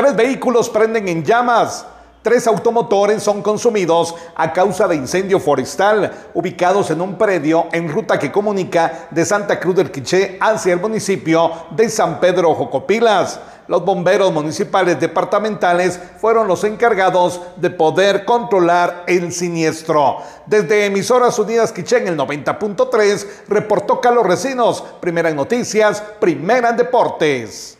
Tres vehículos prenden en llamas. Tres automotores son consumidos a causa de incendio forestal ubicados en un predio en ruta que comunica de Santa Cruz del Quiché hacia el municipio de San Pedro Jocopilas. Los bomberos municipales departamentales fueron los encargados de poder controlar el siniestro. Desde Emisoras Unidas Quiché en el 90.3 reportó Carlos Recinos, primera en noticias, primera en deportes.